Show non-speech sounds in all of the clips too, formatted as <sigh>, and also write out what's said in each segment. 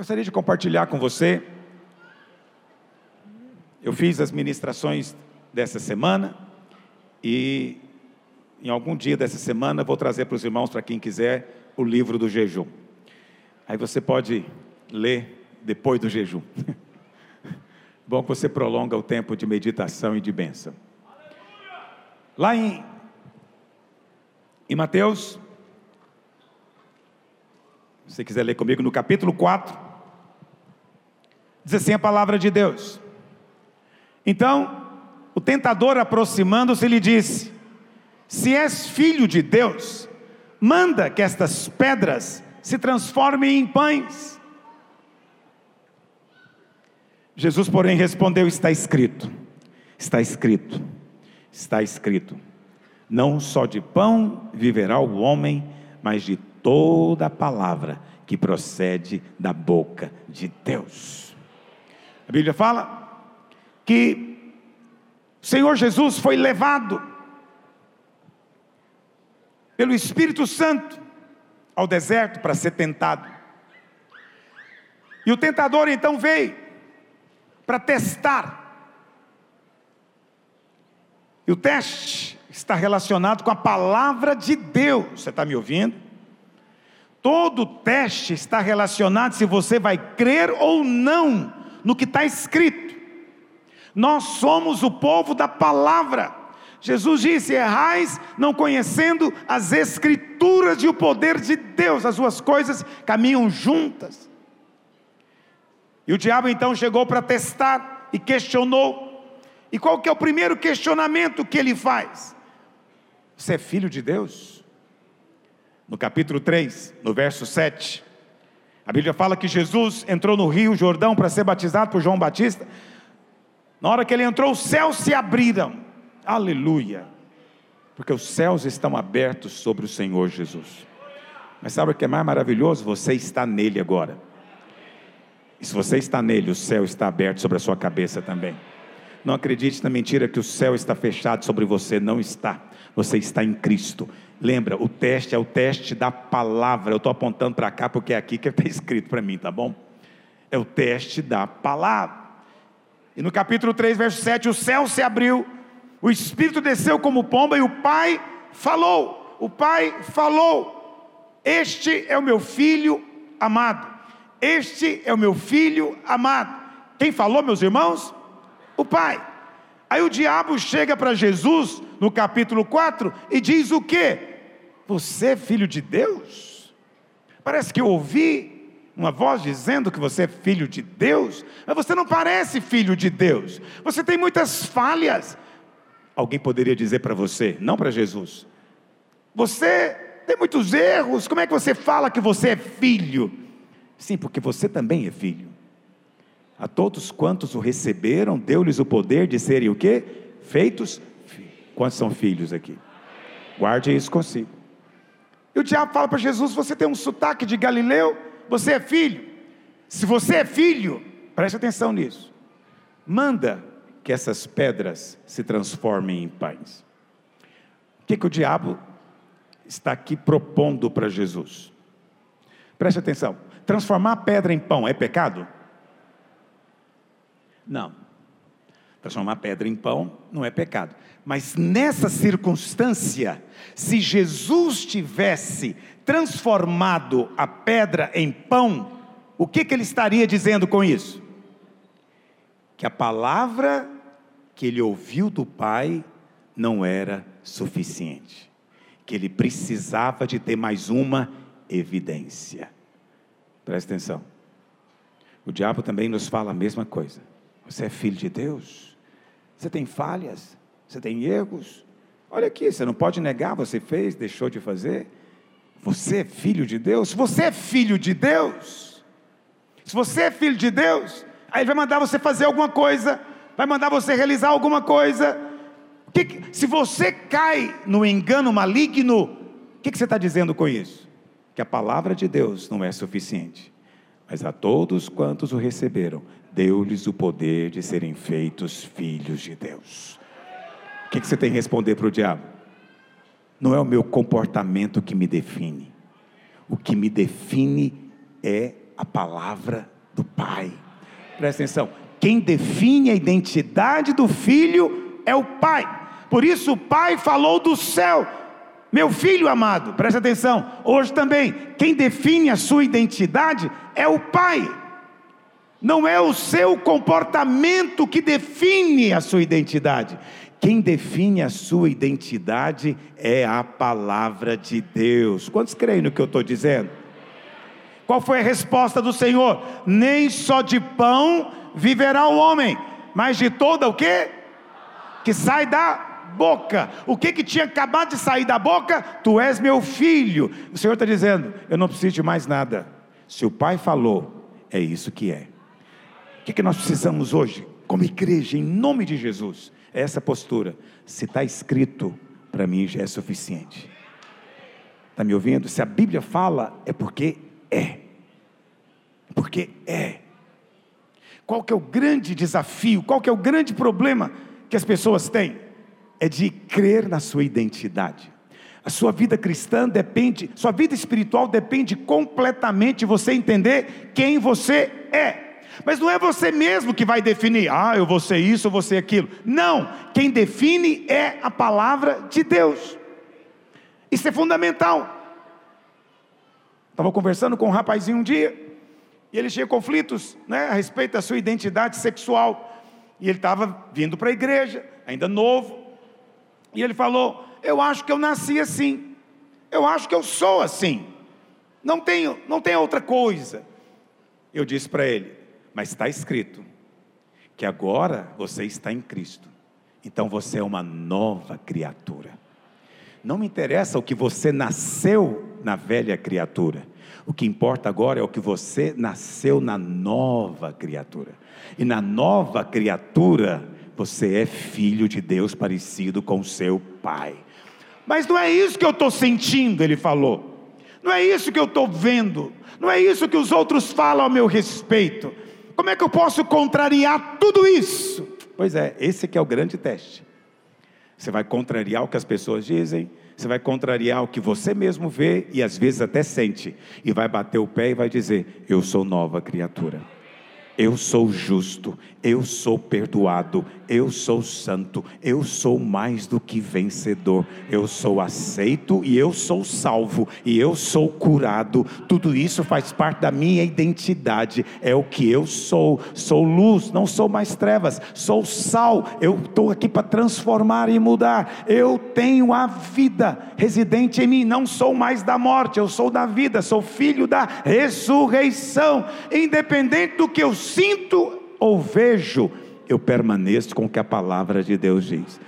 gostaria de compartilhar com você. Eu fiz as ministrações dessa semana e em algum dia dessa semana vou trazer para os irmãos, para quem quiser, o livro do jejum. Aí você pode ler depois do jejum. <laughs> Bom que você prolonga o tempo de meditação e de bênção. Lá em, em Mateus, se você quiser ler comigo, no capítulo 4, diz assim a palavra de Deus. Então, o tentador aproximando-se lhe disse: Se és filho de Deus, manda que estas pedras se transformem em pães. Jesus, porém, respondeu: Está escrito, está escrito, está escrito. Não só de pão viverá o homem, mas de toda palavra que procede da boca de Deus. A Bíblia fala que o Senhor Jesus foi levado pelo Espírito Santo ao deserto para ser tentado. E o tentador então veio para testar. E o teste está relacionado com a palavra de Deus. Você está me ouvindo? Todo teste está relacionado se você vai crer ou não no que está escrito. Nós somos o povo da palavra. Jesus disse: errais não conhecendo as Escrituras e o poder de Deus, as duas coisas caminham juntas. E o diabo então chegou para testar e questionou. E qual que é o primeiro questionamento que ele faz? Você é filho de Deus? No capítulo 3, no verso 7, a Bíblia fala que Jesus entrou no rio Jordão para ser batizado por João Batista. Na hora que ele entrou, os céus se abriram. Aleluia. Porque os céus estão abertos sobre o Senhor Jesus. Mas sabe o que é mais maravilhoso? Você está nele agora. E se você está nele, o céu está aberto sobre a sua cabeça também. Não acredite na mentira que o céu está fechado sobre você, não está. Você está em Cristo. Lembra, o teste é o teste da palavra. Eu estou apontando para cá porque é aqui que está escrito para mim, tá bom? É o teste da palavra. E no capítulo 3, verso 7, o céu se abriu, o Espírito desceu como pomba e o Pai falou. O Pai falou: Este é o meu filho amado este é o meu filho amado. Quem falou, meus irmãos? O Pai. Aí o diabo chega para Jesus no capítulo 4 e diz o que? Você é filho de Deus? Parece que eu ouvi uma voz dizendo que você é filho de Deus, mas você não parece filho de Deus. Você tem muitas falhas. Alguém poderia dizer para você, não para Jesus. Você tem muitos erros. Como é que você fala que você é filho? Sim, porque você também é filho. A todos quantos o receberam, deu-lhes o poder de serem o quê? Feitos. Quantos são filhos aqui? Guarde isso consigo. E o diabo fala para Jesus: Você tem um sotaque de Galileu, você é filho. Se você é filho, preste atenção nisso. Manda que essas pedras se transformem em pães. O que, que o diabo está aqui propondo para Jesus? Preste atenção transformar pedra em pão é pecado? Não. Transformar pedra em pão não é pecado. Mas nessa circunstância, se Jesus tivesse transformado a pedra em pão, o que, que ele estaria dizendo com isso? Que a palavra que ele ouviu do Pai não era suficiente, que ele precisava de ter mais uma evidência. Presta atenção. O diabo também nos fala a mesma coisa. Você é filho de Deus. Você tem falhas. Você tem erros. Olha aqui, você não pode negar, você fez, deixou de fazer. Você é filho de Deus. Se você é filho de Deus, se você é filho de Deus, aí ele vai mandar você fazer alguma coisa, vai mandar você realizar alguma coisa. Que, se você cai no engano maligno, o que, que você está dizendo com isso? que a palavra de Deus não é suficiente, mas a todos quantos o receberam, deu-lhes o poder de serem feitos filhos de Deus. O que, você tem que responder para o diabo? Não é o meu comportamento que me define, o que me define é a palavra do Pai. Presta atenção. Quem define a identidade do filho é o Pai. Por isso o Pai falou do céu. Meu filho amado, presta atenção. Hoje também, quem define a sua identidade é o Pai. Não é o seu comportamento que define a sua identidade. Quem define a sua identidade é a palavra de Deus. Quantos creem no que eu estou dizendo? Qual foi a resposta do Senhor? Nem só de pão viverá o homem, mas de toda o que? Que sai da boca. O que que tinha acabado de sair da boca? Tu és meu filho. O Senhor está dizendo: eu não preciso de mais nada. Se o Pai falou, é isso que é. O que, que nós precisamos hoje, como igreja, em nome de Jesus? É essa postura. Se está escrito, para mim já é suficiente. Está me ouvindo? Se a Bíblia fala, é porque é. Porque é. Qual que é o grande desafio? Qual que é o grande problema que as pessoas têm? É de crer na sua identidade. A sua vida cristã depende, sua vida espiritual depende completamente de você entender quem você é. Mas não é você mesmo que vai definir, ah, eu vou ser isso, eu vou ser aquilo. Não, quem define é a palavra de Deus. Isso é fundamental. Estava conversando com um rapazinho um dia, e ele tinha conflitos né, a respeito da sua identidade sexual. E ele estava vindo para a igreja, ainda novo, e ele falou: Eu acho que eu nasci assim, eu acho que eu sou assim, não tenho, não tem outra coisa. Eu disse para ele: mas está escrito que agora você está em Cristo. Então você é uma nova criatura. Não me interessa o que você nasceu na velha criatura. O que importa agora é o que você nasceu na nova criatura. E na nova criatura, você é filho de Deus parecido com seu pai. Mas não é isso que eu estou sentindo, ele falou. Não é isso que eu estou vendo. Não é isso que os outros falam ao meu respeito. Como é que eu posso contrariar tudo isso? Pois é, esse que é o grande teste. Você vai contrariar o que as pessoas dizem, você vai contrariar o que você mesmo vê e às vezes até sente, e vai bater o pé e vai dizer: Eu sou nova criatura. Eu sou justo, eu sou perdoado, eu sou santo, eu sou mais do que vencedor, eu sou aceito e eu sou salvo e eu sou curado. Tudo isso faz parte da minha identidade, é o que eu sou. Sou luz, não sou mais trevas, sou sal. Eu estou aqui para transformar e mudar. Eu tenho a vida residente em mim, não sou mais da morte, eu sou da vida, sou filho da ressurreição, independente do que eu sinto ou vejo, eu permaneço com o que a palavra de Deus diz.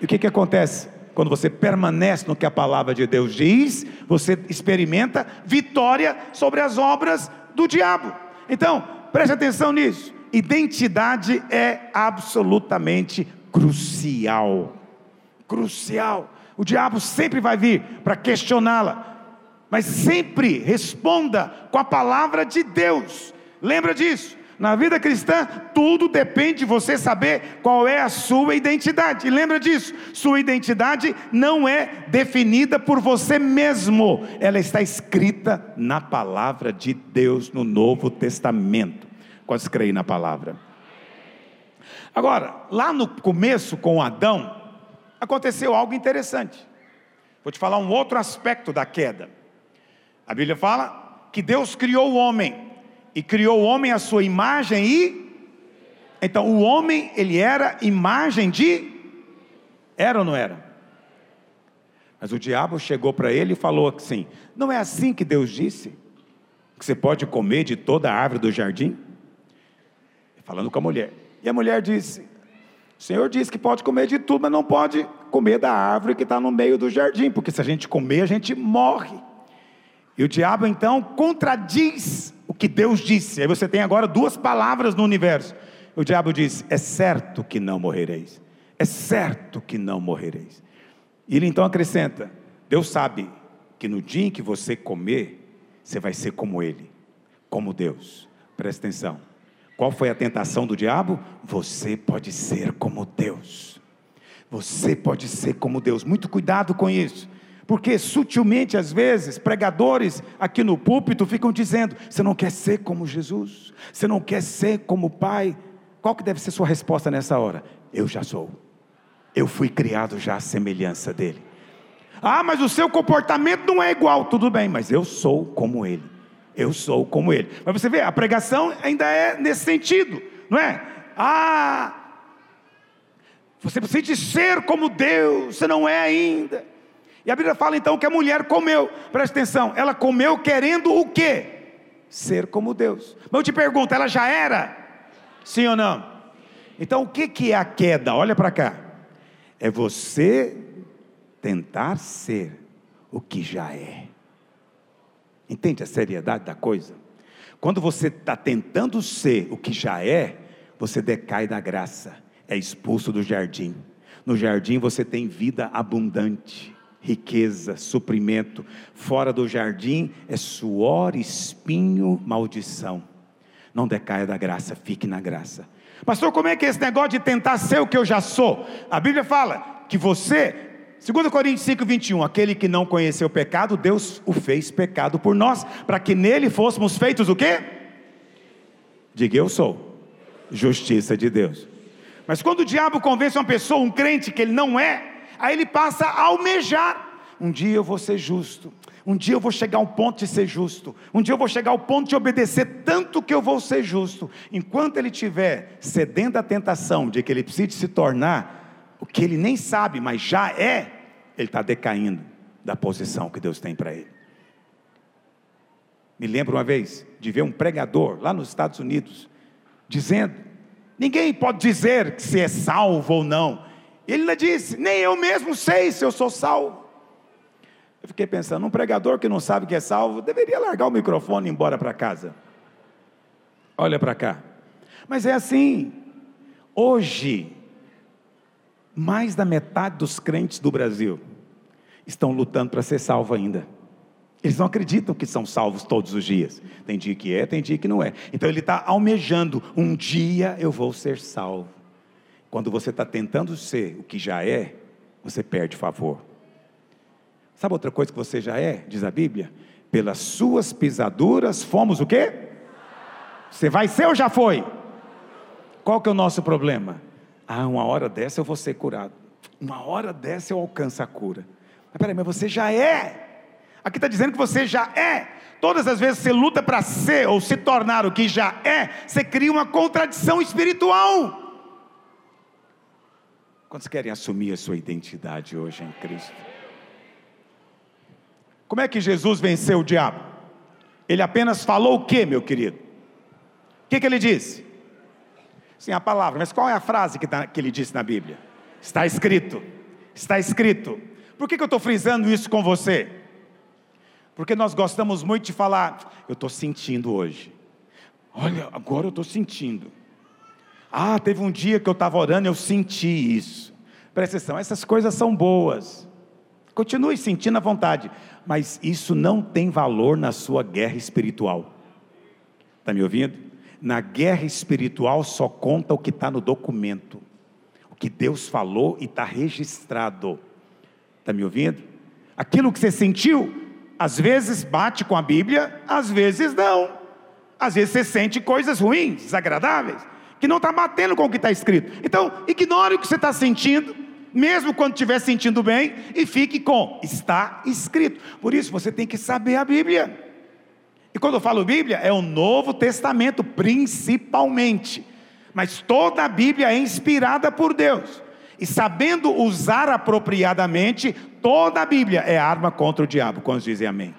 E o que, que acontece? Quando você permanece no que a palavra de Deus diz, você experimenta vitória sobre as obras do diabo. Então, preste atenção nisso. Identidade é absolutamente crucial. Crucial. O diabo sempre vai vir para questioná-la, mas sempre responda com a palavra de Deus. Lembra disso? Na vida cristã, tudo depende de você saber qual é a sua identidade. E lembra disso: sua identidade não é definida por você mesmo, ela está escrita na palavra de Deus no Novo Testamento. Quantos creem na palavra? Agora, lá no começo com Adão, aconteceu algo interessante. Vou te falar um outro aspecto da queda. A Bíblia fala que Deus criou o homem e criou o homem à sua imagem e então o homem ele era imagem de era ou não era? Mas o diabo chegou para ele e falou assim: Não é assim que Deus disse que você pode comer de toda a árvore do jardim? Falando com a mulher. E a mulher disse: O Senhor disse que pode comer de tudo, mas não pode comer da árvore que está no meio do jardim, porque se a gente comer, a gente morre. E o diabo então contradiz que Deus disse. Aí você tem agora duas palavras no universo. O diabo diz: É certo que não morrereis. É certo que não morrereis. E ele então acrescenta: Deus sabe que no dia em que você comer, você vai ser como ele, como Deus. Presta atenção. Qual foi a tentação do diabo? Você pode ser como Deus. Você pode ser como Deus. Muito cuidado com isso. Porque sutilmente, às vezes, pregadores aqui no púlpito ficam dizendo: você não quer ser como Jesus, você não quer ser como o Pai. Qual que deve ser sua resposta nessa hora? Eu já sou. Eu fui criado já à semelhança dele. Ah, mas o seu comportamento não é igual, tudo bem, mas eu sou como ele. Eu sou como ele. Mas você vê, a pregação ainda é nesse sentido, não é? Ah, você precisa ser como Deus, você não é ainda. E a Bíblia fala então que a mulher comeu, presta atenção, ela comeu querendo o quê? Ser como Deus. Mas eu te pergunto, ela já era? Sim ou não? Então o que, que é a queda? Olha para cá. É você tentar ser o que já é. Entende a seriedade da coisa? Quando você está tentando ser o que já é, você decai da graça, é expulso do jardim. No jardim você tem vida abundante, riqueza, suprimento. Fora do jardim é suor, espinho, maldição. Não decaia da graça, fique na graça. Pastor, como é que é esse negócio de tentar ser o que eu já sou? A Bíblia fala que você 2 Coríntios 5, 21, aquele que não conheceu o pecado, Deus o fez pecado por nós, para que nele fôssemos feitos o quê? Diga eu sou, justiça de Deus. Mas quando o diabo convence uma pessoa, um crente, que ele não é, aí ele passa a almejar. Um dia eu vou ser justo, um dia eu vou chegar ao ponto de ser justo, um dia eu vou chegar ao ponto de obedecer tanto que eu vou ser justo. Enquanto ele estiver cedendo à tentação de que ele precise se tornar o que ele nem sabe, mas já é, ele está decaindo da posição que Deus tem para ele. Me lembro uma vez de ver um pregador lá nos Estados Unidos dizendo: ninguém pode dizer se é salvo ou não. Ele ainda disse: nem eu mesmo sei se eu sou salvo. Eu fiquei pensando: um pregador que não sabe que é salvo deveria largar o microfone e ir embora para casa. Olha para cá. Mas é assim. Hoje, mais da metade dos crentes do Brasil estão lutando para ser salvo ainda. Eles não acreditam que são salvos todos os dias. Tem dia que é, tem dia que não é. Então ele está almejando: um dia eu vou ser salvo. Quando você está tentando ser o que já é, você perde favor. Sabe outra coisa que você já é? Diz a Bíblia. Pelas suas pisaduras fomos o quê? Você vai ser ou já foi? Qual que é o nosso problema? Ah, uma hora dessa eu vou ser curado. Uma hora dessa eu alcanço a cura. Mas peraí, mas você já é. Aqui está dizendo que você já é. Todas as vezes você luta para ser ou se tornar o que já é, você cria uma contradição espiritual. Quantos querem assumir a sua identidade hoje em Cristo? Como é que Jesus venceu o diabo? Ele apenas falou o que, meu querido? O que, que ele disse? Sim, a palavra, mas qual é a frase que, tá, que ele disse na Bíblia? Está escrito, está escrito. Por que, que eu estou frisando isso com você? Porque nós gostamos muito de falar, eu estou sentindo hoje. Olha, agora eu estou sentindo. Ah, teve um dia que eu estava orando, eu senti isso. Presta atenção, essas coisas são boas. Continue sentindo à vontade, mas isso não tem valor na sua guerra espiritual. Está me ouvindo? Na guerra espiritual só conta o que está no documento, o que Deus falou e está registrado. Está me ouvindo? Aquilo que você sentiu, às vezes bate com a Bíblia, às vezes não. Às vezes você sente coisas ruins, desagradáveis, que não está batendo com o que está escrito. Então, ignore o que você está sentindo, mesmo quando estiver sentindo bem, e fique com está escrito. Por isso você tem que saber a Bíblia. E quando eu falo Bíblia, é o Novo Testamento, principalmente. Mas toda a Bíblia é inspirada por Deus. E sabendo usar apropriadamente, toda a Bíblia é arma contra o diabo. Quando dizem amém?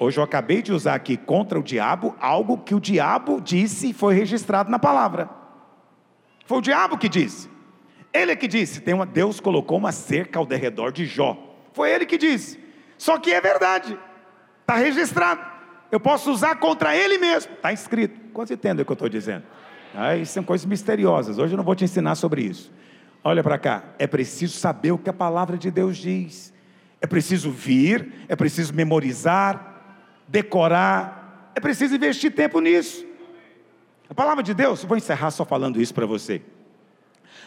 Hoje eu acabei de usar aqui contra o diabo algo que o diabo disse e foi registrado na palavra. Foi o diabo que disse. Ele é que disse. Tem uma, Deus colocou uma cerca ao derredor de Jó. Foi ele que disse. Só que é verdade. Está registrado eu posso usar contra ele mesmo. Está escrito. Quantos entendem o que eu estou dizendo? Isso são coisas misteriosas. Hoje eu não vou te ensinar sobre isso. Olha para cá. É preciso saber o que a palavra de Deus diz. É preciso vir, é preciso memorizar, decorar. É preciso investir tempo nisso. A palavra de Deus, vou encerrar só falando isso para você.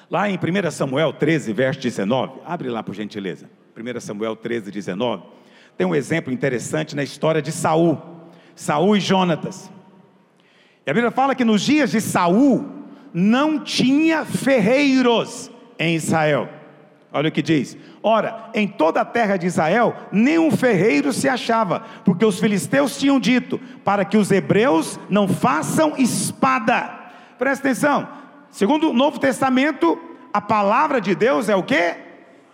Lá em 1 Samuel 13, verso 19, abre lá por gentileza. 1 Samuel 13, 19, tem um exemplo interessante na história de Saul, Saul e Jonatas. E a Bíblia fala que nos dias de Saul não tinha ferreiros em Israel. Olha o que diz: Ora, em toda a terra de Israel, nenhum ferreiro se achava, porque os filisteus tinham dito: para que os hebreus não façam espada. Presta atenção, segundo o Novo Testamento, a palavra de Deus é o que?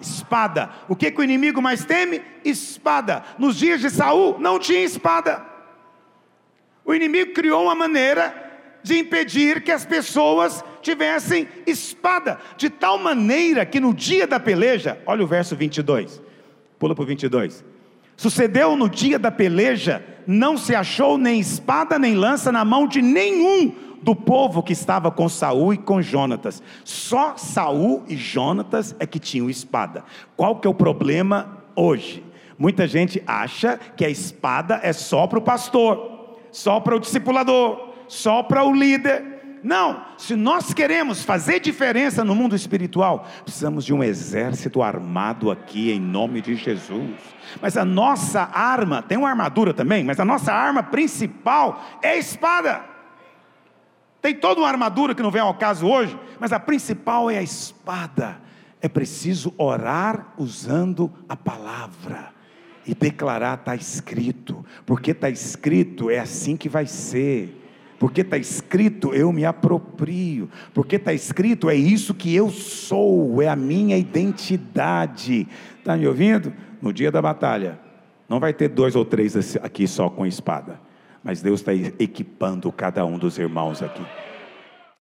Espada. O que, que o inimigo mais teme? Espada. Nos dias de Saul não tinha espada. O inimigo criou uma maneira de impedir que as pessoas tivessem espada, de tal maneira que no dia da peleja, olha o verso 22, pula para o 22. Sucedeu no dia da peleja, não se achou nem espada nem lança na mão de nenhum do povo que estava com Saul e com Jonatas. Só Saul e Jonatas é que tinham espada. Qual que é o problema hoje? Muita gente acha que a espada é só para o pastor, só para o discipulador, só para o líder. Não, se nós queremos fazer diferença no mundo espiritual, precisamos de um exército armado aqui em nome de Jesus. Mas a nossa arma, tem uma armadura também, mas a nossa arma principal é a espada. Tem toda uma armadura que não vem ao caso hoje, mas a principal é a espada. É preciso orar usando a palavra e declarar: está escrito, porque está escrito, é assim que vai ser porque está escrito, eu me aproprio, porque está escrito, é isso que eu sou, é a minha identidade. Está me ouvindo? No dia da batalha, não vai ter dois ou três aqui só com espada, mas Deus está equipando cada um dos irmãos aqui.